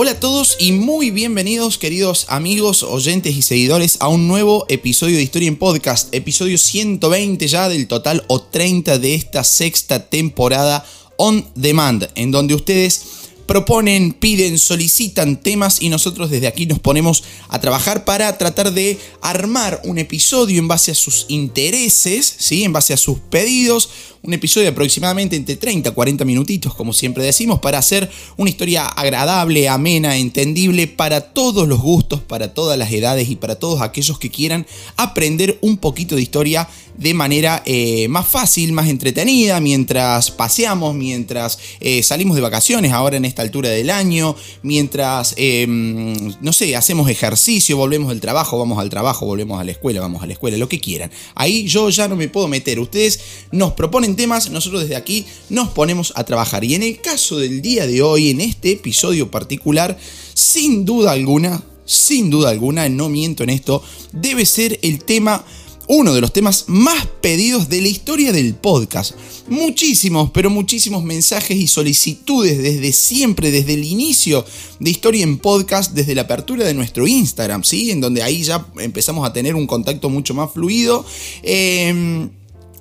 Hola a todos y muy bienvenidos queridos amigos, oyentes y seguidores a un nuevo episodio de Historia en Podcast, episodio 120 ya del total o 30 de esta sexta temporada on demand, en donde ustedes proponen, piden, solicitan temas y nosotros desde aquí nos ponemos a trabajar para tratar de armar un episodio en base a sus intereses, ¿sí? en base a sus pedidos, un episodio de aproximadamente entre 30 a 40 minutitos, como siempre decimos, para hacer una historia agradable, amena, entendible para todos los gustos, para todas las edades y para todos aquellos que quieran aprender un poquito de historia de manera eh, más fácil, más entretenida, mientras paseamos, mientras eh, salimos de vacaciones ahora en esta altura del año, mientras, em, no sé, hacemos ejercicio, volvemos del trabajo, vamos al trabajo, volvemos a la escuela, vamos a la escuela, lo que quieran. Ahí yo ya no me puedo meter. Ustedes nos proponen temas, nosotros desde aquí nos ponemos a trabajar. Y en el caso del día de hoy, en este episodio particular, sin duda alguna, sin duda alguna, no miento en esto, debe ser el tema uno de los temas más pedidos de la historia del podcast. Muchísimos, pero muchísimos mensajes y solicitudes desde siempre, desde el inicio de Historia en Podcast, desde la apertura de nuestro Instagram, ¿sí? En donde ahí ya empezamos a tener un contacto mucho más fluido. Eh,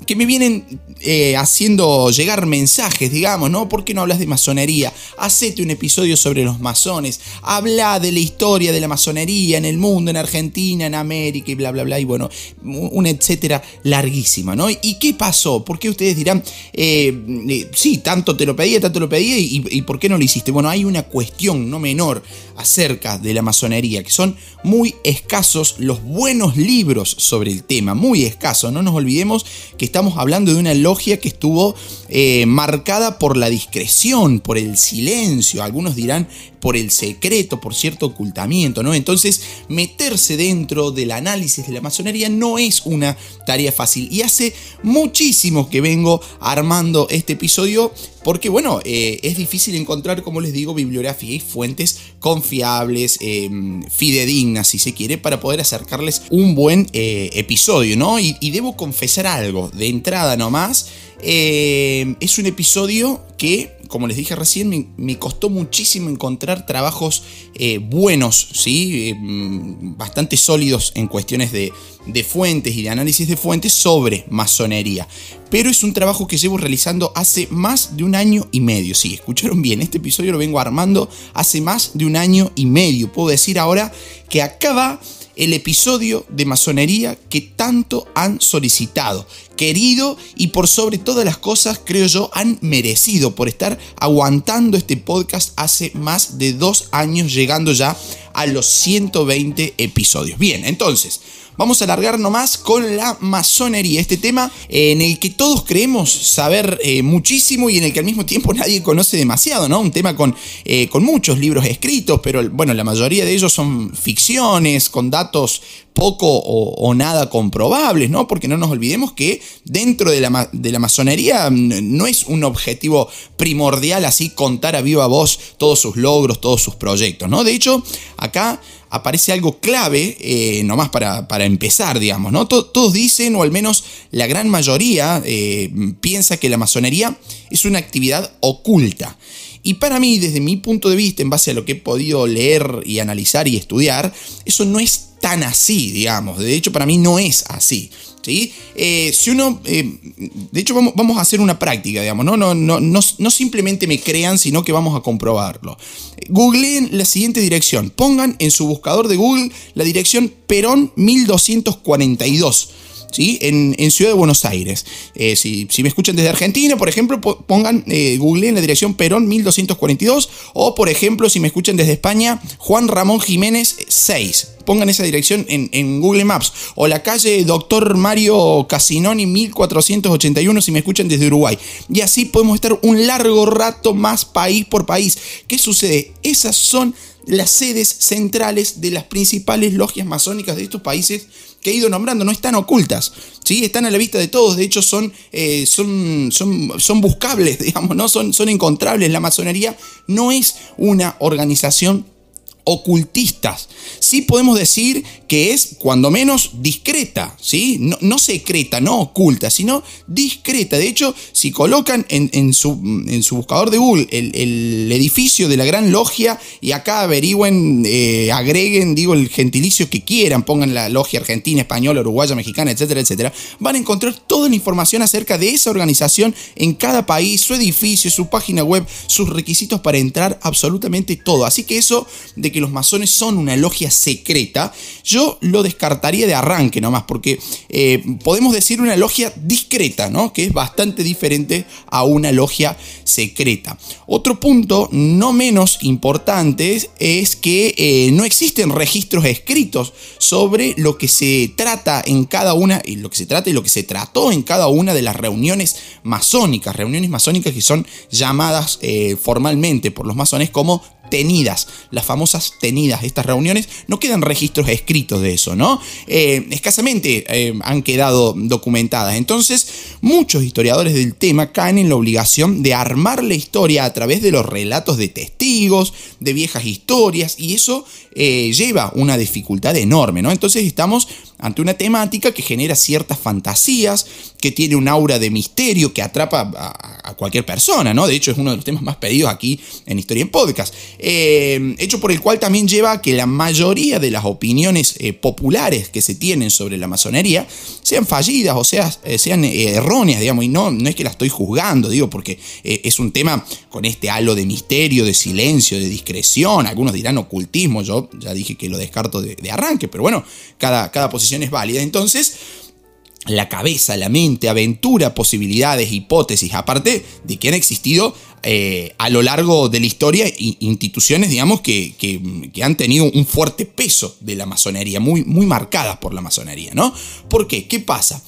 que me vienen eh, haciendo llegar mensajes, digamos, ¿no? ¿Por qué no hablas de masonería? Hacete un episodio sobre los masones, habla de la historia de la masonería en el mundo, en Argentina, en América y bla, bla, bla, y bueno, una etcétera larguísima, ¿no? ¿Y qué pasó? ¿Por qué ustedes dirán, eh, eh, sí, tanto te lo pedía, tanto lo pedía, y, y por qué no lo hiciste? Bueno, hay una cuestión no menor acerca de la masonería, que son muy escasos los buenos libros sobre el tema, muy escasos, no nos olvidemos que estamos hablando de una logia que estuvo eh, marcada por la discreción, por el silencio, algunos dirán por el secreto, por cierto ocultamiento, ¿no? Entonces, meterse dentro del análisis de la masonería no es una tarea fácil. Y hace muchísimo que vengo armando este episodio porque, bueno, eh, es difícil encontrar, como les digo, bibliografía y fuentes confiables, em, fidedignas, si se quiere, para poder acercarles un buen eh, episodio, ¿no? Y, y debo confesar algo, de entrada nomás, eh, es un episodio que, como les dije recién, me, costó muchísimo encontrar trabajos eh, buenos, ¿sí? Eh, bastante sólidos en cuestiones de, de, fuentes y de análisis de fuentes sobre masonería. Pero es un trabajo que llevo realizando hace más de un año y medio. Sí, escucharon bien, este episodio lo vengo armando hace más de un año y medio. Puedo decir ahora que acaba el episodio de masonería que tanto han solicitado, querido y por sobre todas las cosas, creo yo, han merecido por estar aguantando este podcast hace más de dos años, llegando ya a los 120 episodios. Bien, entonces, vamos a alargar nomás con la masonería, este tema en el que todos creemos saber eh, muchísimo y en el que al mismo tiempo nadie conoce demasiado, ¿no? Un tema con, eh, con muchos libros escritos, pero bueno, la mayoría de ellos son ficciones, con datos poco o, nada comprobables, ¿no? Porque no nos olvidemos que dentro de la, de la, masonería no es un objetivo primordial así contar a viva voz todos sus logros, todos sus proyectos, ¿no? De hecho, acá aparece algo clave, eh, nomás para, para, empezar, digamos, ¿no? Todos dicen, o al menos la gran mayoría eh, piensa que la masonería es una actividad oculta. Y para mí, desde mi punto de vista, en base a lo que he podido leer y analizar y estudiar, eso no es tan así, digamos. De hecho, para mí no es así. ¿sí? Eh, si uno, eh, de hecho, vamos, vamos, a hacer una práctica, digamos. ¿no? No, no, no, no simplemente me crean, sino que vamos a comprobarlo. Googleen la siguiente dirección. Pongan en su buscador de Google la dirección Perón 1242. ¿Sí? En, Ciudad de Buenos Aires. Eh, si, me escuchan desde Argentina, por ejemplo, pongan, Google en la dirección Perón 1242. O, por ejemplo, si me escuchan desde España, Juan Ramón Jiménez 6 pongan esa dirección en, Google Maps. O la calle Doctor Mario Casinoni 1481 si me escuchan desde Uruguay. Y así podemos estar un largo rato más país por país. ¿Qué sucede? Esas son las sedes centrales de las principales logias masónicas de estos países que he ido nombrando, no están ocultas, ¿sí? están a la vista de todos, de hecho son, eh, son, son, son, buscables, digamos, ¿no? son, son encontrables. La masonería no es una organización ocultistas. Sí podemos decir que es cuando menos discreta, ¿sí? No, secreta, no oculta, sino discreta. De hecho, si colocan en, su, en su, buscador de Google el, edificio de la Gran Logia y acá averigüen, eh, agreguen, digo, el gentilicio que quieran, pongan la logia argentina, española, uruguaya, mexicana, etcétera, etcétera, van a encontrar toda la información acerca de esa organización en cada país, su edificio, su página web, sus requisitos para entrar, absolutamente todo. Así que eso de que los masones son una logia secreta, yo lo descartaría de arranque nomás, porque eh, podemos decir una logia discreta, ¿no? Que es bastante diferente a una logia secreta. Otro punto no menos importante es que eh, no existen registros escritos sobre lo que se trata en cada una, lo que se trata y lo que se trató en cada una de las reuniones masónicas, reuniones masónicas que son llamadas eh, formalmente por los masones como tenidas, las famosas tenidas, estas reuniones, no quedan registros escritos de eso, ¿no? Eh, escasamente eh, han quedado documentadas. Entonces, muchos historiadores del tema caen en la obligación de armar la historia a través de los relatos de testigos, de viejas historias, y eso eh, lleva una dificultad enorme, ¿no? Entonces estamos ante una temática que genera ciertas fantasías, que tiene un aura de misterio que atrapa a, cualquier persona, ¿no? De hecho, es uno de los temas más pedidos aquí en Historia en Podcast. Eh, hecho por el cual también lleva a que la mayoría de las opiniones eh, populares que se tienen sobre la masonería sean fallidas o sea, eh, sean erróneas, digamos, y no, no es que la estoy juzgando, digo, porque es un tema con este halo de misterio, de silencio, de discreción, algunos dirán ocultismo, yo ya dije que lo descarto de, arranque, pero bueno, cada, cada posición es válida. Entonces, la cabeza, la mente, aventura, posibilidades, hipótesis, aparte de que han existido eh, a lo largo de la historia instituciones, digamos, que, que, han tenido un fuerte peso de la masonería, muy, muy marcadas por la masonería, ¿no? ¿Por qué? ¿Qué pasa?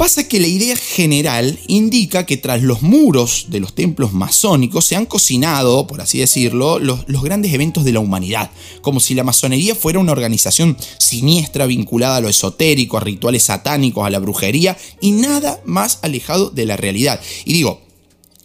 Pasa que la idea general indica que tras los muros de los templos masónicos se han cocinado, por así decirlo, los, grandes eventos de la humanidad, como si la masonería fuera una organización siniestra vinculada a lo esotérico, a rituales satánicos, a la brujería y nada más alejado de la realidad. Y digo,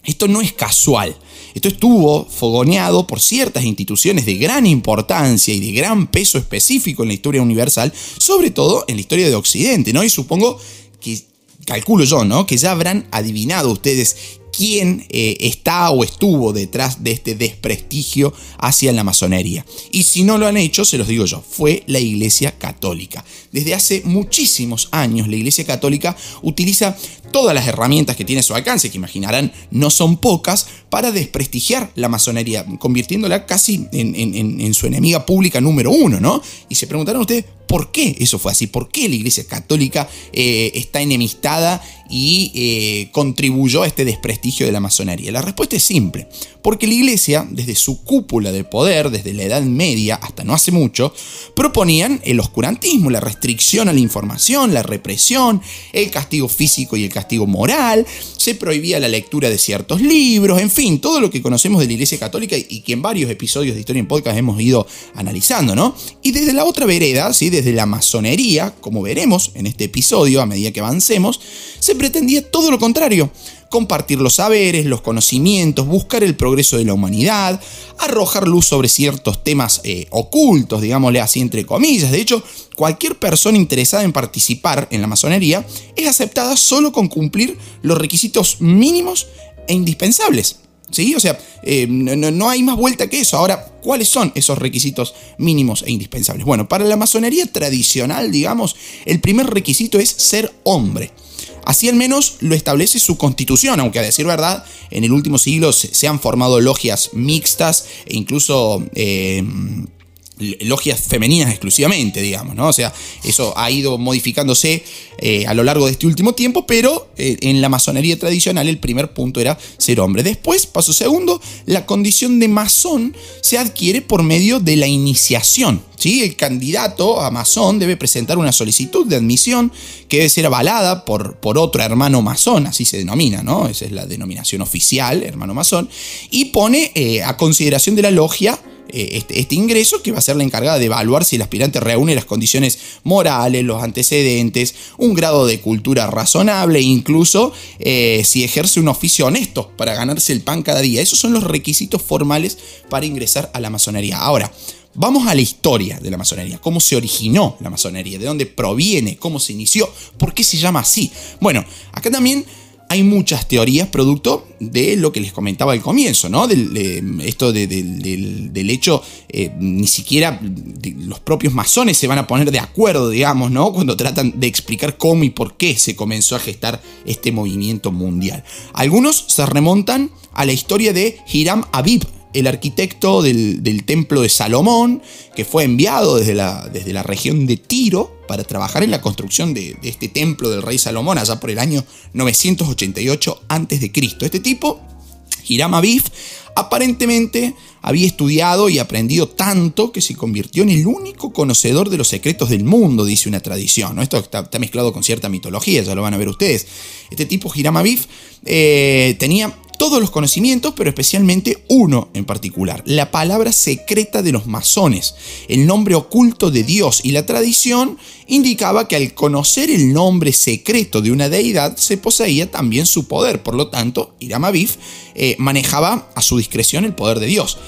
esto no es casual. Esto estuvo fogoneado por ciertas instituciones de gran importancia y de gran peso específico en la historia universal, sobre todo en la historia de Occidente, ¿no? Y supongo que calculo yo, ¿no? Que ya habrán adivinado ustedes quién eh, está o estuvo detrás de este desprestigio hacia la masonería. Y si no lo han hecho, se los digo yo, fue la Iglesia Católica. Desde hace muchísimos años la Iglesia Católica utiliza todas las herramientas que tiene a su alcance, que imaginarán no son pocas, para desprestigiar la masonería, convirtiéndola casi en, su enemiga pública número uno, ¿no? Y se preguntarán ustedes, ¿por qué eso fue así? ¿Por qué la Iglesia Católica eh, está enemistada y eh, contribuyó a este desprestigio de la masonería? La respuesta es simple, porque la Iglesia, desde su cúpula de poder, desde la Edad Media hasta no hace mucho, proponían el oscurantismo, la restricción a la información, la represión, el castigo físico y el castigo moral, se prohibía la lectura de ciertos libros, en fin, todo lo que conocemos de la Iglesia Católica y que en varios episodios de Historia en Podcast hemos ido analizando, ¿no? Y desde la otra vereda, ¿sí? desde la masonería, como veremos en este episodio a medida que avancemos, se pretendía todo lo contrario compartir los saberes, los conocimientos, buscar el progreso de la humanidad, arrojar luz sobre ciertos temas eh, ocultos, digámosle así entre comillas. De hecho, cualquier persona interesada en participar en la masonería es aceptada solo con cumplir los requisitos mínimos e indispensables. ¿Sí? O sea, eh, no, hay más vuelta que eso. Ahora, ¿cuáles son esos requisitos mínimos e indispensables? Bueno, para la masonería tradicional, digamos, el primer requisito es ser hombre. Así al menos lo establece su constitución, aunque a decir verdad, en el último siglo se, han formado logias mixtas e incluso... Eh, logias femeninas exclusivamente, digamos, ¿no? O sea, eso ha ido modificándose eh, a lo largo de este último tiempo, pero eh, en la masonería tradicional el primer punto era ser hombre. Después, paso segundo, la condición de masón se adquiere por medio de la iniciación. ¿sí? El candidato a masón debe presentar una solicitud de admisión que debe ser avalada por, por otro hermano masón, así se denomina, ¿no? Esa es la denominación oficial, hermano masón, y pone eh, a consideración de la logia este, este, ingreso que va a ser la encargada de evaluar si el aspirante reúne las condiciones morales, los antecedentes, un grado de cultura razonable incluso eh, si ejerce un oficio honesto para ganarse el pan cada día. Esos son los requisitos formales para ingresar a la masonería. Ahora, Vamos a la historia de la masonería, cómo se originó la masonería, de dónde proviene, cómo se inició, por qué se llama así. Bueno, acá también hay muchas teorías producto de lo que les comentaba al comienzo, ¿no? Del, esto del, hecho, eh, ni siquiera los propios masones se van a poner de acuerdo, digamos, ¿no? Cuando tratan de explicar cómo y por qué se comenzó a gestar este movimiento mundial. Algunos se remontan a la historia de Hiram Abib, el arquitecto del, templo de Salomón, que fue enviado desde la, desde la región de Tiro para trabajar en la construcción de, este templo del rey Salomón allá por el año 988 a.C. Este tipo, Hiram Abif, aparentemente había estudiado y aprendido tanto que se convirtió en el único conocedor de los secretos del mundo, dice una tradición. Esto está, mezclado con cierta mitología, ya lo van a ver ustedes. Este tipo, Hiram Abif, eh, tenía todos los conocimientos, pero especialmente uno en particular, la palabra secreta de los masones, el nombre oculto de Dios y la tradición indicaba que al conocer el nombre secreto de una deidad se poseía también su poder, por lo tanto, Hiram Abif eh, manejaba a su discreción el poder de Dios.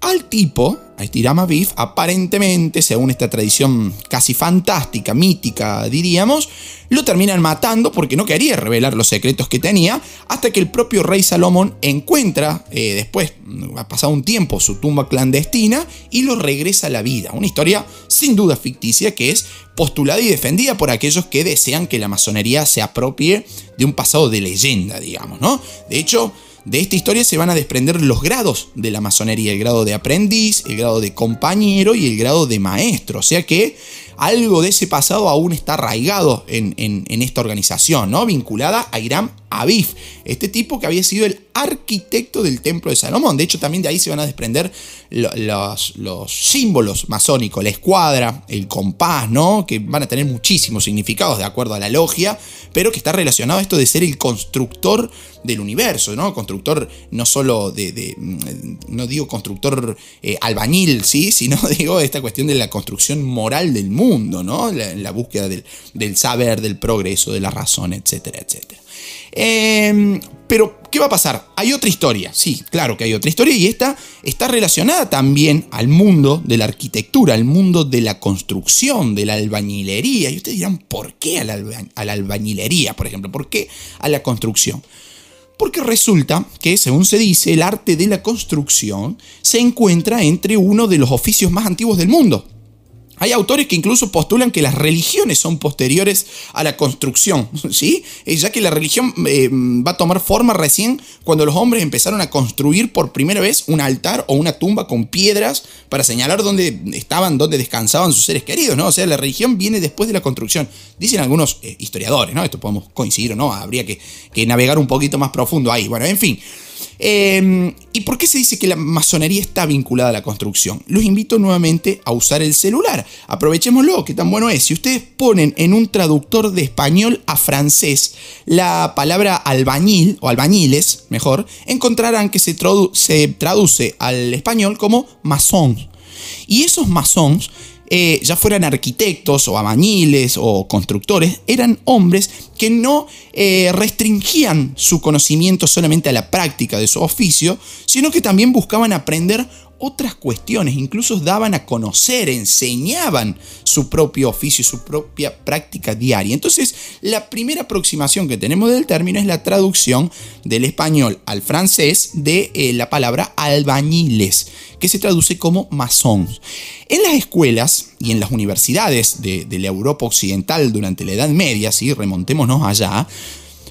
Al tipo, a este Abif, aparentemente, según esta tradición casi fantástica, mítica, diríamos, lo terminan matando porque no quería revelar los secretos que tenía, hasta que el propio rey Salomón encuentra, eh, después, ha pasado un tiempo, su tumba clandestina y lo regresa a la vida. Una historia sin duda ficticia que es postulada y defendida por aquellos que desean que la masonería se apropie de un pasado de leyenda, digamos, ¿no? De hecho, de esta historia se van a desprender los grados de la masonería, el grado de aprendiz, el grado de compañero y el grado de maestro. O sea que algo de ese pasado aún está arraigado en, esta organización, ¿no? Vinculada a Irán Abif, este tipo que había sido el arquitecto del templo de Salomón. De hecho, también de ahí se van a desprender los, los, símbolos masónicos, la escuadra, el compás, ¿no? Que van a tener muchísimos significados de acuerdo a la logia, pero que está relacionado a esto de ser el constructor del universo, ¿no? Constructor no solo de, mm, no digo constructor eh, albañil, ¿sí? Sino digo esta cuestión de la construcción moral del mundo, ¿no? La, la búsqueda del, saber, del progreso, de la razón, etcétera, etcétera. Em, pero, ¿qué va a pasar? Hay otra historia, sí, claro que hay otra historia y esta está relacionada también al mundo de la arquitectura, al mundo de la construcción, de la albañilería. Y ustedes dirán, ¿por qué a la albañilería, por ejemplo? ¿Por qué a la construcción? Porque resulta que, según se dice, el arte de la construcción se encuentra entre uno de los oficios más antiguos del mundo, hay autores que incluso postulan que las religiones son posteriores a la construcción, ¿sí? Eh, ya que la religión eh, va a tomar forma recién cuando los hombres empezaron a construir por primera vez un altar o una tumba con piedras para señalar dónde estaban, dónde descansaban sus seres queridos, ¿no? O sea, la religión viene después de la construcción. Dicen algunos eh, historiadores, ¿no? Esto podemos coincidir o no, habría que, que navegar un poquito más profundo ahí. Bueno, en fin. Em, ¿Y por qué se dice que la masonería está vinculada a la construcción? Los invito nuevamente a usar el celular. Aprovechémoslo, que tan bueno es. Si ustedes ponen en un traductor de español a francés la palabra albañil, o albañiles, mejor, encontrarán que se, se traduce al español como masón. Y esos masons eh, ya fueran arquitectos o abañiles o constructores, eran hombres que no eh, restringían su conocimiento solamente a la práctica de su oficio, sino que también buscaban aprender otras cuestiones, incluso daban a conocer, enseñaban su propio oficio, su propia práctica diaria. Entonces, la primera aproximación que tenemos del término es la traducción del español al francés de eh, la palabra albañiles, que se traduce como masons. En las escuelas y en las universidades de, de la Europa occidental durante la Edad Media, si remontémonos allá,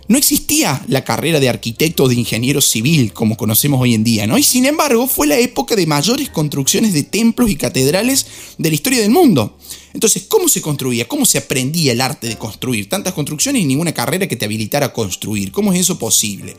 no existía la carrera de arquitecto o de ingeniero civil como conocemos hoy en día, ¿no? Y sin embargo fue la época de mayores construcciones de templos y catedrales de la historia del mundo. Entonces, ¿cómo se construía? ¿Cómo se aprendía el arte de construir? Tantas construcciones y ninguna carrera que te habilitara a construir. ¿Cómo es eso posible?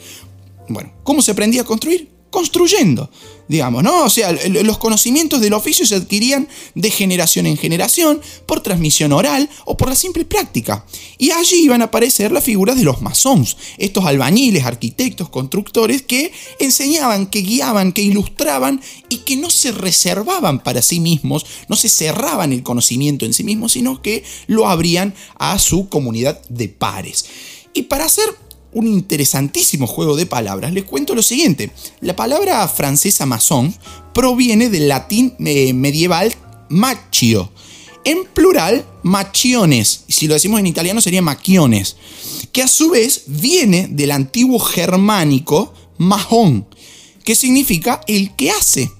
Bueno, ¿cómo se aprendía a construir? Construyendo, digamos, ¿no? O sea, los conocimientos del oficio se adquirían de generación en generación, por transmisión oral o por la simple práctica. Y allí iban a aparecer las figuras de los masons, estos albañiles, arquitectos, constructores que enseñaban, que guiaban, que ilustraban y que no se reservaban para sí mismos, no se cerraban el conocimiento en sí mismos, sino que lo abrían a su comunidad de pares. Y para hacer un interesantísimo juego de palabras, les cuento lo siguiente. La palabra francesa masón proviene del latín eh, medieval machio. En plural, machiones. Si lo decimos en italiano sería machiones. Que a su vez viene del antiguo germánico majón, que significa el que hace.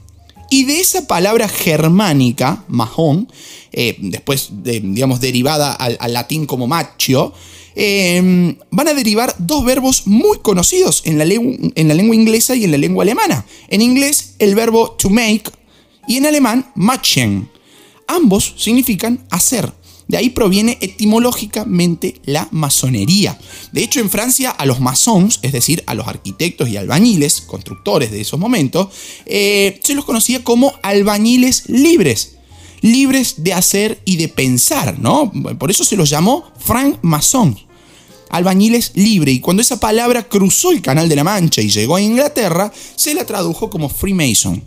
Y de esa palabra germánica, majón, eh, después, digamos, derivada al, latín como macho, em, van a derivar dos verbos muy conocidos en la, en la lengua inglesa y en la lengua alemana. En inglés, el verbo to make y en alemán, machen. Ambos significan hacer. De ahí proviene etimológicamente la masonería. De hecho, en Francia a los masons, es decir, a los arquitectos y albañiles, constructores de esos momentos, eh, se los conocía como albañiles libres. Libres de hacer y de pensar, ¿no? Por eso se los llamó franc mason albañiles libre, y cuando esa palabra cruzó el Canal de la Mancha y llegó a Inglaterra, se la tradujo como Freemason.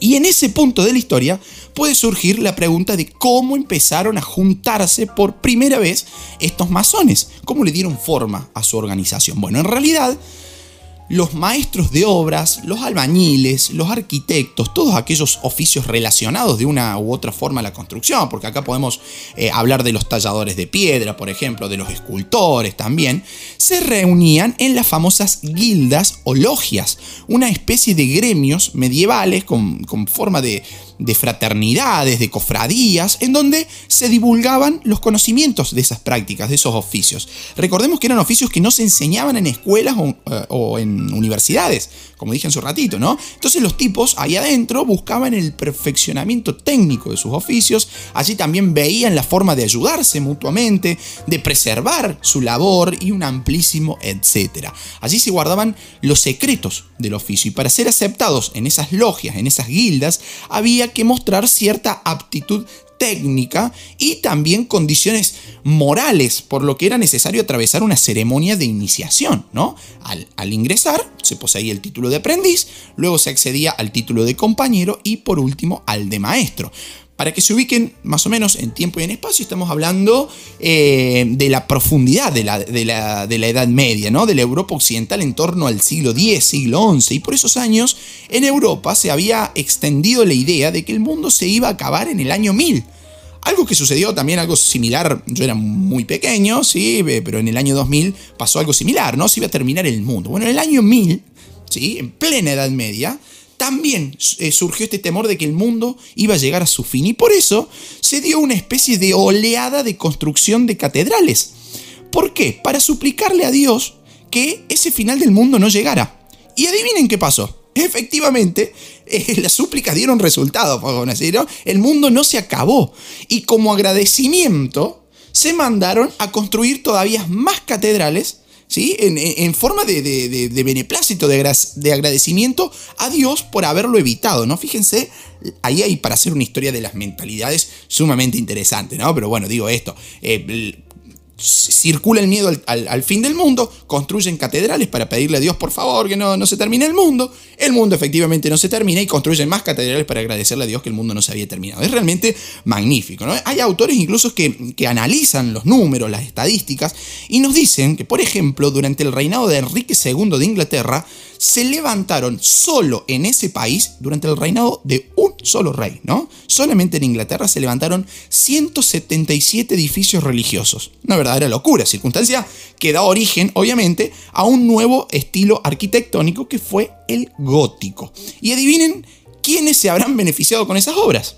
Y en ese punto de la historia puede surgir la pregunta de cómo empezaron a juntarse por primera vez estos masones, cómo le dieron forma a su organización. Bueno, en realidad los maestros de obras, los albañiles, los arquitectos, todos aquellos oficios relacionados de una u otra forma a la construcción, porque acá podemos eh, hablar de los talladores de piedra, por ejemplo, de los escultores también, se reunían en las famosas guildas o logias, una especie de gremios medievales con forma de, de fraternidades, de cofradías, en donde se divulgaban los conocimientos de esas prácticas, de esos oficios. Recordemos que eran oficios que no se enseñaban en escuelas o, eh, en universidades, como dije en su ratito, ¿no? Entonces los tipos ahí adentro buscaban el perfeccionamiento técnico de sus oficios, allí también veían la forma de ayudarse mutuamente, de preservar su labor y un amplísimo etcétera. Allí se guardaban los secretos del oficio y para ser aceptados en esas logias, en esas guildas, había que mostrar cierta aptitud técnica y también condiciones morales, por lo que era necesario atravesar una ceremonia de iniciación, ¿no? Al, al, ingresar se poseía el título de aprendiz, luego se accedía al título de compañero y por último al de maestro. Para que se ubiquen más o menos en tiempo y en espacio, estamos hablando eh, de la profundidad de la, de, la, Edad Media, ¿no? de la Europa Occidental en torno al siglo X, siglo XI. Y por esos años, en Europa se había extendido la idea de que el mundo se iba a acabar en el año 1000. Algo que sucedió también, algo similar, yo era muy pequeño, sí, pero en el año 2000 pasó algo similar, ¿no? Se iba a terminar el mundo. Bueno, en el año 1000, ¿sí? En plena Edad Media, también eh, surgió este temor de que el mundo iba a llegar a su fin y por eso se dio una especie de oleada de construcción de catedrales. ¿Por qué? Para suplicarle a Dios que ese final del mundo no llegara. Y adivinen qué pasó. Efectivamente, eh, las súplicas dieron resultado, ¿no? El mundo no se acabó. Y como agradecimiento, se mandaron a construir todavía más catedrales ¿sí? En, forma de, beneplácito, de, agradecimiento a Dios por haberlo evitado, ¿no? Fíjense, ahí hay para hacer una historia de las mentalidades sumamente interesante, ¿no? Pero bueno, digo esto, eh, circula el miedo al, fin del mundo, construyen catedrales para pedirle a Dios por favor que no, no se termine el mundo, el mundo efectivamente no se termina y construyen más catedrales para agradecerle a Dios que el mundo no se había terminado. Es realmente magnífico. Hay autores incluso que, que analizan los números, las estadísticas y nos dicen que, por ejemplo, durante el reinado de Enrique II de Inglaterra, se levantaron solo en ese país durante el reinado de un solo rey, ¿no? Solamente en Inglaterra se levantaron 177 edificios religiosos. Una verdadera locura, circunstancia que da origen, obviamente, a un nuevo estilo arquitectónico que fue el gótico. Y adivinen quiénes se habrán beneficiado con esas obras.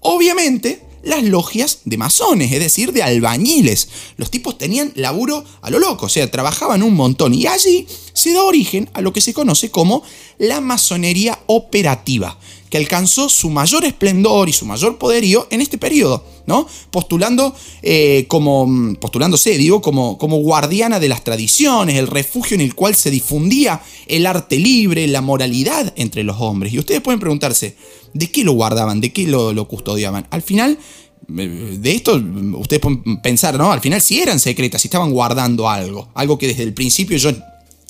Obviamente, las logias de masones, es decir, de albañiles. Los tipos tenían laburo a lo loco, o sea, trabajaban un montón y allí se da origen a lo que se conoce como la masonería operativa, que alcanzó su mayor esplendor y su mayor poderío en este periodo, ¿no? Postulando eh, como, postulándose, digo, como, como guardiana de las tradiciones, el refugio en el cual se difundía el arte libre, la moralidad entre los hombres. Y ustedes pueden preguntarse, ¿de qué lo guardaban? ¿De qué lo, custodiaban? Al final, eh, de esto ustedes pueden pensar, ¿no? Al final sí eran secretas, sí estaban guardando algo, algo que desde el principio yo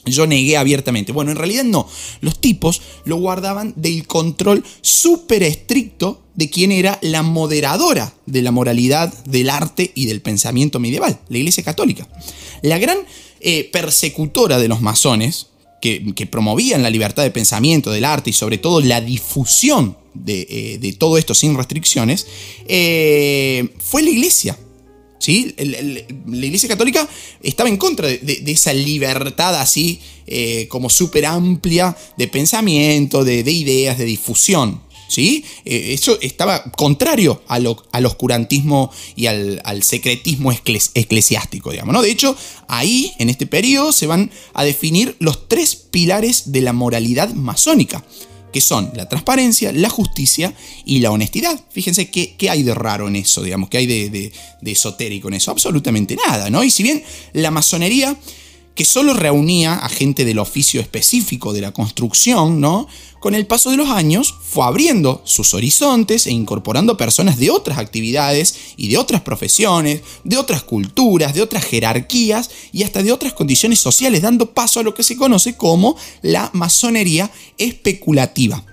yo negué abiertamente. Bueno, en realidad no. Los tipos lo guardaban del control súper estricto de quién era la moderadora de la moralidad, del arte y del pensamiento medieval, la Iglesia Católica. La gran eh, persecutora de los masones, que, promovían la libertad de pensamiento, del arte y sobre todo la difusión de, eh, todo esto sin restricciones, fue la iglesia. ¿Sí? la Iglesia Católica estaba en contra de, esa libertad así como súper amplia de pensamiento, de, de, ideas, de difusión. ¿sí? Eh, eso estaba contrario al, oscurantismo y al, secretismo eclesiástico, digamos, ¿no? De hecho, ahí, en este periodo, se van a definir los tres pilares de la moralidad masónica que son la transparencia, la justicia y la honestidad. Fíjense qué, hay de raro en eso, digamos, qué hay de, de, esotérico en eso. Absolutamente nada, ¿no? Y si bien la masonería, que solo reunía a gente del oficio específico de la construcción, ¿no? con el paso de los años fue abriendo sus horizontes e incorporando personas de otras actividades y de otras profesiones, de otras culturas, de otras jerarquías y hasta de otras condiciones sociales, dando paso a lo que se conoce como la masonería especulativa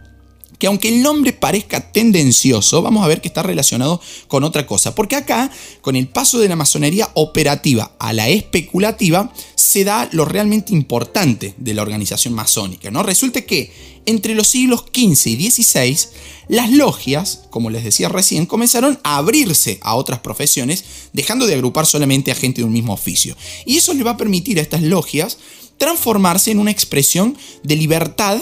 que aunque el nombre parezca tendencioso, vamos a ver que está relacionado con otra cosa. Porque acá, con el paso de la masonería operativa a la especulativa, se da lo realmente importante de la organización masónica. ¿no? Resulta que entre los siglos XV y XVI, las logias, como les decía recién, comenzaron a abrirse a otras profesiones, dejando de agrupar solamente a gente de un mismo oficio. Y eso le va a permitir a estas logias transformarse en una expresión de libertad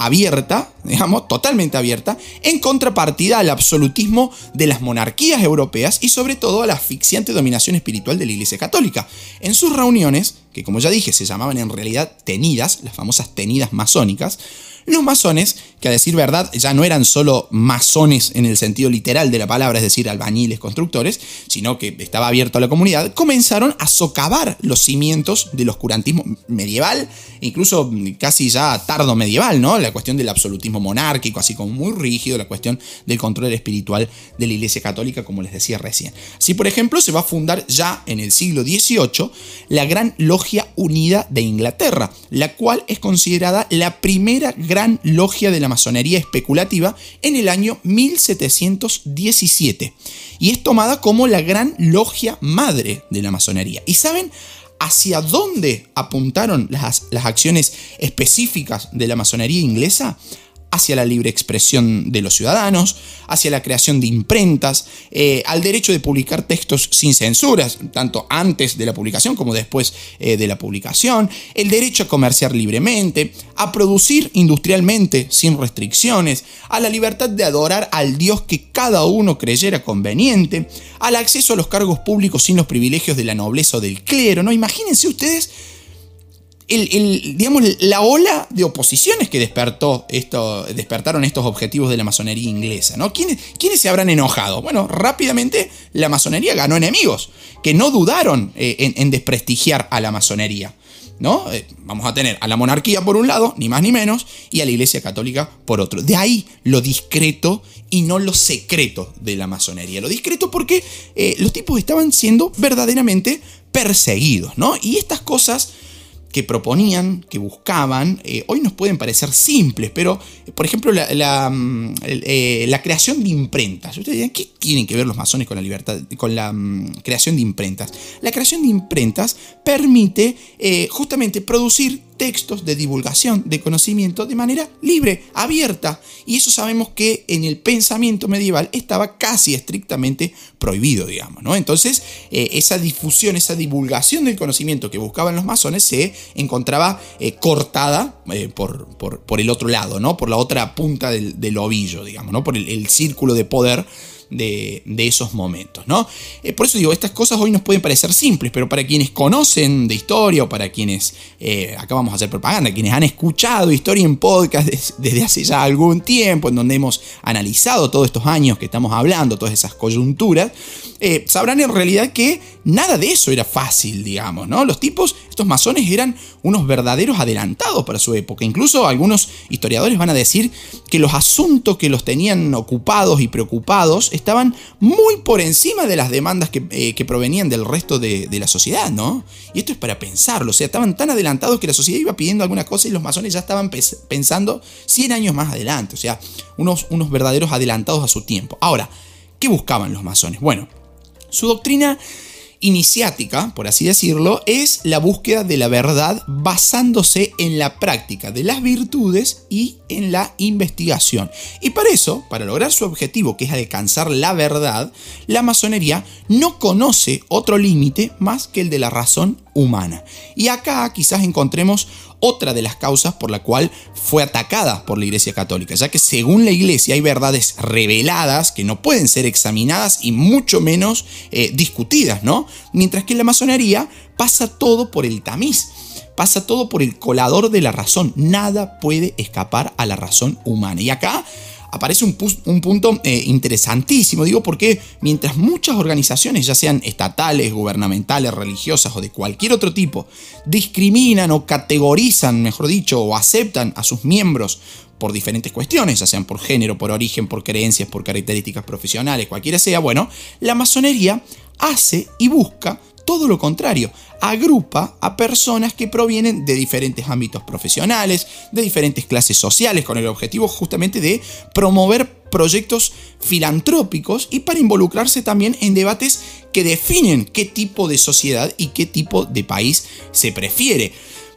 abierta, digamos, totalmente abierta, en contrapartida al absolutismo de las monarquías europeas y sobre todo a la asfixiante dominación espiritual de la Iglesia Católica. En sus reuniones, que como ya dije se llamaban en realidad tenidas, las famosas tenidas masónicas, los masones, que a decir verdad ya no eran solo masones en el sentido literal de la palabra, es decir, albañiles, constructores, sino que estaba abierto a la comunidad, comenzaron a socavar los cimientos del oscurantismo medieval, incluso casi ya tardo medieval, ¿no? La cuestión del absolutismo monárquico, así como muy rígido, la cuestión del control espiritual de la Iglesia Católica, como les decía recién. Así, por ejemplo, se va a fundar ya en el siglo XVIII la Gran Logia Unida de Inglaterra, la cual es considerada la primera gran logia de la masonería especulativa en el año 1717 y es tomada como la gran logia madre de la masonería. ¿Y saben hacia dónde apuntaron las, las acciones específicas de la masonería inglesa? Hacia la libre expresión de los ciudadanos, hacia la creación de imprentas, eh, al derecho de publicar textos sin censuras, tanto antes de la publicación como después eh, de la publicación, el derecho a comerciar libremente, a producir industrialmente sin restricciones, a la libertad de adorar al Dios que cada uno creyera conveniente, al acceso a los cargos públicos sin los privilegios de la nobleza o del clero, ¿no? Imagínense ustedes digamos, la ola de oposiciones que despertó esto, despertaron estos objetivos de la masonería inglesa. ¿no? ¿Quiénes, se habrán enojado? Bueno, rápidamente la masonería ganó enemigos que no dudaron eh, en, desprestigiar a la masonería. ¿no? Eh, vamos a tener a la monarquía por un lado, ni más ni menos, y a la Iglesia Católica por otro. De ahí lo discreto y no lo secreto de la masonería. Lo discreto porque eh, los tipos estaban siendo verdaderamente perseguidos, ¿no? Y estas cosas que proponían, que buscaban, eh, hoy nos pueden parecer simples, pero por ejemplo la, mm, eh, creación de imprentas. Ustedes dirán, ¿qué tienen que ver los masones con la libertad, con la mm, creación de imprentas? La creación de imprentas permite eh, justamente producir textos de divulgación de conocimiento de manera libre, abierta. Y eso sabemos que en el pensamiento medieval estaba casi estrictamente prohibido, digamos. ¿no? Entonces, eh, esa difusión, esa divulgación del conocimiento que buscaban los masones se encontraba eh, cortada eh, por, por, el otro lado, ¿no? por la otra punta del, ovillo, digamos, ¿no? por el círculo de poder de, esos momentos, ¿no? Eh, por eso digo, estas cosas hoy nos pueden parecer simples, pero para quienes conocen de historia o para quienes, eh, acá vamos a hacer propaganda, quienes han escuchado historia en podcast desde hace ya algún tiempo, en donde hemos analizado todos estos años que estamos hablando, todas esas coyunturas, eh, sabrán en realidad que nada de eso era fácil, digamos, ¿no? Los tipos, estos masones eran unos verdaderos adelantados para su época. Incluso algunos historiadores van a decir que los asuntos que los tenían ocupados y preocupados estaban muy por encima de las demandas que, eh, provenían del resto de, la sociedad, ¿no? Y esto es para pensarlo, o sea, estaban tan adelantados que la sociedad iba pidiendo alguna cosa y los masones ya estaban pensando 100 años más adelante, o sea, unos, unos verdaderos adelantados a su tiempo. Ahora, ¿qué buscaban los masones? Bueno, su doctrina iniciática, por así decirlo, es la búsqueda de la verdad basándose en la práctica de las virtudes y en la investigación. Y para eso, para lograr su objetivo, que es alcanzar la verdad, la masonería no conoce otro límite más que el de la razón humana. Y acá quizás encontremos otra de las causas por la cual fue atacada por la Iglesia Católica, ya que según la Iglesia hay verdades reveladas que no pueden ser examinadas y mucho menos eh, discutidas, ¿no? Mientras que en la masonería pasa todo por el tamiz. Pasa todo por el colador de la razón. Nada puede escapar a la razón humana. Y acá aparece un, punto eh, interesantísimo, digo, porque mientras muchas organizaciones, ya sean estatales, gubernamentales, religiosas o de cualquier otro tipo, discriminan o categorizan, mejor dicho, o aceptan a sus miembros por diferentes cuestiones, ya sean por género, por origen, por creencias, por características profesionales, cualquiera sea, bueno, la masonería hace y busca todo lo contrario, agrupa a personas que provienen de diferentes ámbitos profesionales, de diferentes clases sociales, con el objetivo justamente de promover proyectos filantrópicos y para involucrarse también en debates que definen qué tipo de sociedad y qué tipo de país se prefiere.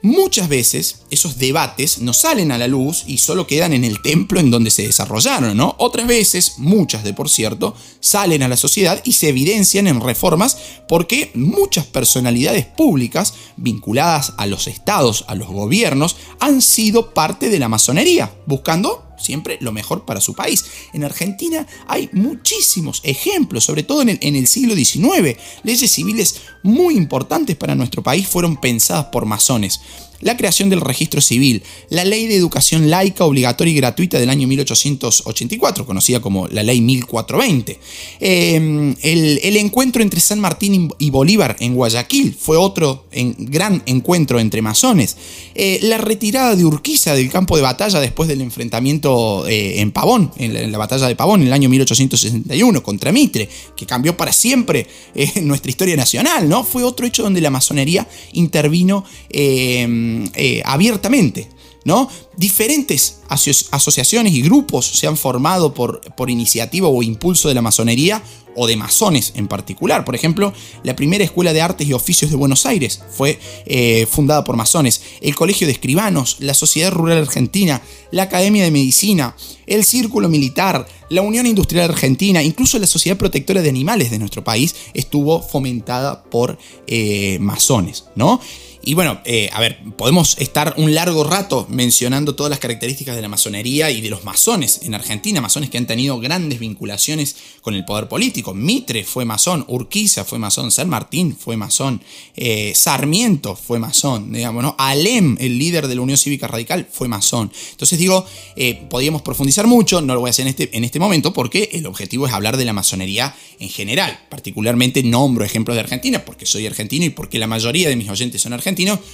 Muchas veces esos debates no salen a la luz y solo quedan en el templo en donde se desarrollaron, ¿no? Otras veces, muchas de por cierto, salen a la sociedad y se evidencian en reformas porque muchas personalidades públicas vinculadas a los estados, a los gobiernos, han sido parte de la masonería, buscando siempre lo mejor para su país. En Argentina hay muchísimos ejemplos, sobre todo en el, en el, siglo XIX. Leyes civiles muy importantes para nuestro país fueron pensadas por masones la creación del registro civil, la ley de educación laica obligatoria y gratuita del año 1884, conocida como la ley 1420. Em, el, encuentro entre San Martín y Bolívar en Guayaquil fue otro gran encuentro entre masones. Eh, la retirada de Urquiza del campo de batalla después del enfrentamiento eh, en Pavón, en la, batalla de Pavón en el año 1861 contra Mitre, que cambió para siempre eh, nuestra historia nacional, ¿no? Fue otro hecho donde la masonería intervino em, eh, abiertamente. ¿no? Diferentes asociaciones y grupos se han formado por, por iniciativa o impulso de la masonería o de masones en particular. Por ejemplo, la primera Escuela de Artes y Oficios de Buenos Aires fue eh, fundada por masones, el Colegio de Escribanos, la Sociedad Rural Argentina, la Academia de Medicina, el Círculo Militar, la Unión Industrial Argentina, incluso la Sociedad Protectora de Animales de nuestro país estuvo fomentada por eh, masones, ¿no? Y bueno, eh, a ver, podemos estar un largo rato mencionando todas las características de la masonería y de los masones en Argentina, masones que han tenido grandes vinculaciones con el poder político. Mitre fue masón, Urquiza fue masón, San Martín fue masón, eh, Sarmiento fue masón, digamos, ¿no? Alem, el líder de la Unión Cívica Radical, fue masón. Entonces digo, eh, podríamos profundizar mucho, no lo voy a hacer en este, en este momento porque el objetivo es hablar de la masonería en general. Particularmente nombro ejemplos de Argentina porque soy argentino y porque la mayoría de mis oyentes son argentinos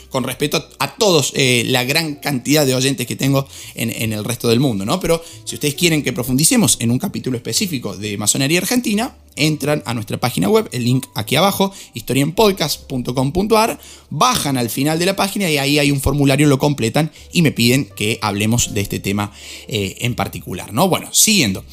con respecto a, todos eh, la gran cantidad de oyentes que tengo en, el resto del mundo, ¿no? Pero si ustedes quieren que profundicemos en un capítulo específico de masonería argentina, entran a nuestra página web, el link aquí abajo, historienpodcast.com.ar, bajan al final de la página y ahí hay un formulario, lo completan y me piden que hablemos de este tema eh, en particular, ¿no? Bueno, siguiendo.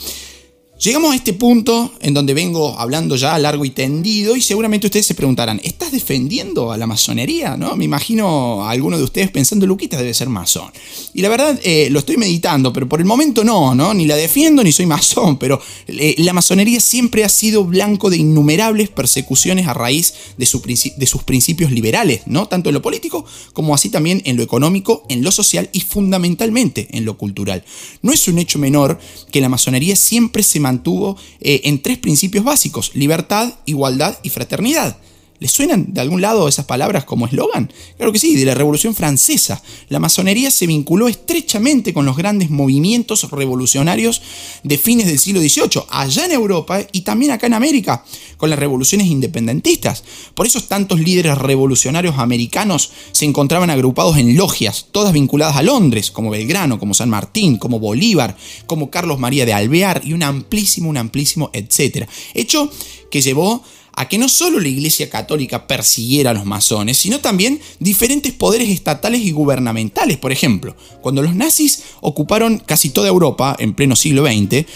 Llegamos a este punto en donde vengo hablando ya largo y tendido y seguramente ustedes se preguntarán, ¿estás defendiendo a la masonería? ¿No? Me imagino a alguno de ustedes pensando, Luquita debe ser masón. Y la verdad eh, lo estoy meditando, pero por el momento no, ¿no? Ni la defiendo ni soy masón, pero eh, la masonería siempre ha sido blanco de innumerables persecuciones a raíz de, de sus principios liberales, ¿no? Tanto en lo político como así también en lo económico, en lo social y fundamentalmente en lo cultural. No es un hecho menor que la masonería siempre se mantuvo eh, en tres principios básicos, libertad, igualdad y fraternidad. ¿Les suenan de algún lado esas palabras como eslogan? Claro que sí, de la Revolución Francesa. La masonería se vinculó estrechamente con los grandes movimientos revolucionarios de fines del siglo XVIII, allá en Europa y también acá en América, con las revoluciones independentistas. Por eso tantos líderes revolucionarios americanos se encontraban agrupados en logias, todas vinculadas a Londres, como Belgrano, como San Martín, como Bolívar, como Carlos María de Alvear y un amplísimo, un amplísimo, etcétera. Hecho que llevó a que no solo la Iglesia Católica persiguiera a los masones, sino también diferentes poderes estatales y gubernamentales. Por ejemplo, cuando los nazis ocuparon casi toda Europa en pleno siglo XX,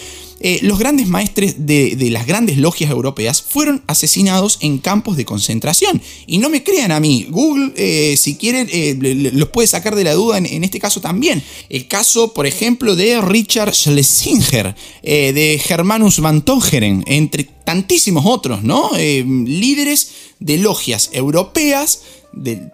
eh, los grandes maestres de, las grandes logias europeas fueron asesinados en campos de concentración. Y no me crean a mí, Google, eh, si quieren, eh, los puede sacar de la duda en, este caso también. El caso, por ejemplo, de Richard Schlesinger, de Germanus van Tongeren, entre tantísimos otros, ¿no? líderes de logias europeas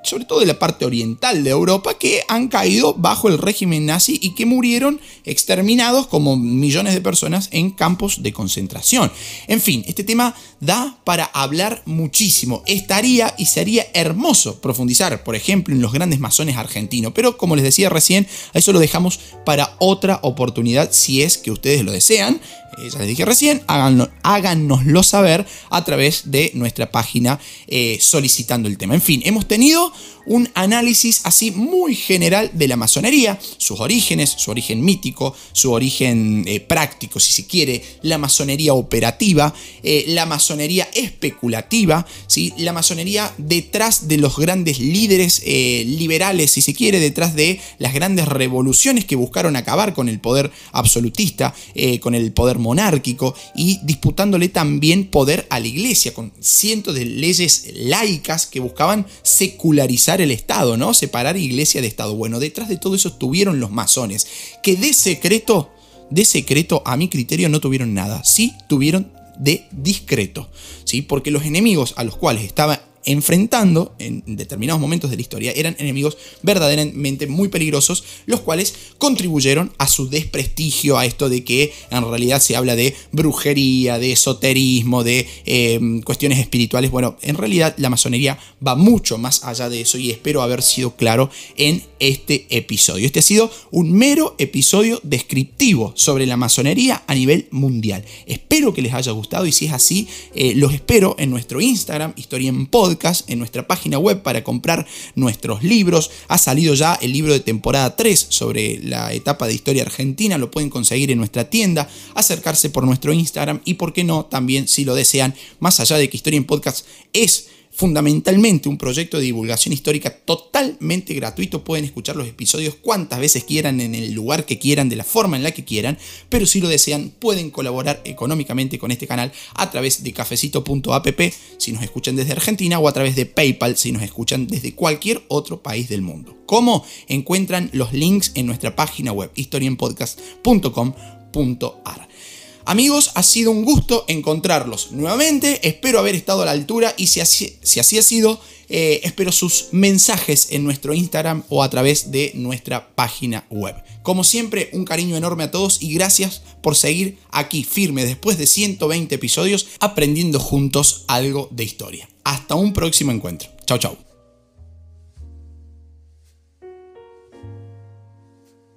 sobre todo de la parte oriental de Europa, que han caído bajo el régimen nazi y que murieron exterminados como millones de personas en campos de concentración. En fin, este tema da para hablar muchísimo. Estaría y sería hermoso profundizar, por ejemplo, en los grandes masones argentinos, pero como les decía recién, a eso lo dejamos para otra oportunidad si es que ustedes lo desean. Eh, ya les dije recién, háganoslo saber a través de nuestra página eh, solicitando el tema. En fin, hemos tenido un análisis así muy general de la masonería, sus orígenes, su origen mítico, su origen eh, práctico, si se quiere, la masonería operativa, eh, la masonería especulativa, ¿sí? la masonería detrás de los grandes líderes eh, liberales, si se quiere, detrás de las grandes revoluciones que buscaron acabar con el poder absolutista, con el poder monárquico y disputándole también poder a la iglesia, con cientos de leyes laicas que buscaban secularizar el Estado, ¿no? Separar iglesia de Estado. Bueno, detrás de todo eso estuvieron los masones, que de secreto, de secreto, a mi criterio, no tuvieron nada. Sí tuvieron de discreto, ¿sí? Porque los enemigos a los cuales estaba enfrentando en determinados momentos de la historia eran enemigos verdaderamente muy peligrosos, los cuales contribuyeron a su desprestigio, a esto de que en realidad se habla de brujería, de esoterismo, de em, cuestiones espirituales. Bueno, en realidad la masonería va mucho más allá de eso y espero haber sido claro en este episodio. Este ha sido un mero episodio descriptivo sobre la masonería a nivel mundial. Espero que les haya gustado y si es así, eh, los espero en nuestro Instagram, Historia en Podcast en nuestra página web para comprar nuestros libros. Ha salido ya el libro de temporada 3 sobre la etapa de historia argentina, lo pueden conseguir en nuestra tienda, acercarse por nuestro Instagram y, por qué no, también si lo desean, más allá de que Historia en Podcast es fundamentalmente un proyecto de divulgación histórica totalmente gratuito. Pueden escuchar los episodios cuantas veces quieran, en el lugar que quieran, de la forma en la que quieran, pero si lo desean pueden colaborar económicamente con este canal a través de cafecito.app si nos escuchan desde Argentina o a través de PayPal si nos escuchan desde cualquier otro país del mundo. ¿Cómo? Encuentran los links en nuestra página web historienpodcast.com.ar. Amigos, ha sido un gusto encontrarlos nuevamente. Espero haber estado a la altura y si así, si así ha sido, eh, espero sus mensajes en nuestro Instagram o a través de nuestra página web. Como siempre, un cariño enorme a todos y gracias por seguir aquí firme después de 120 episodios aprendiendo juntos algo de historia. Hasta un próximo encuentro. Chao, chao.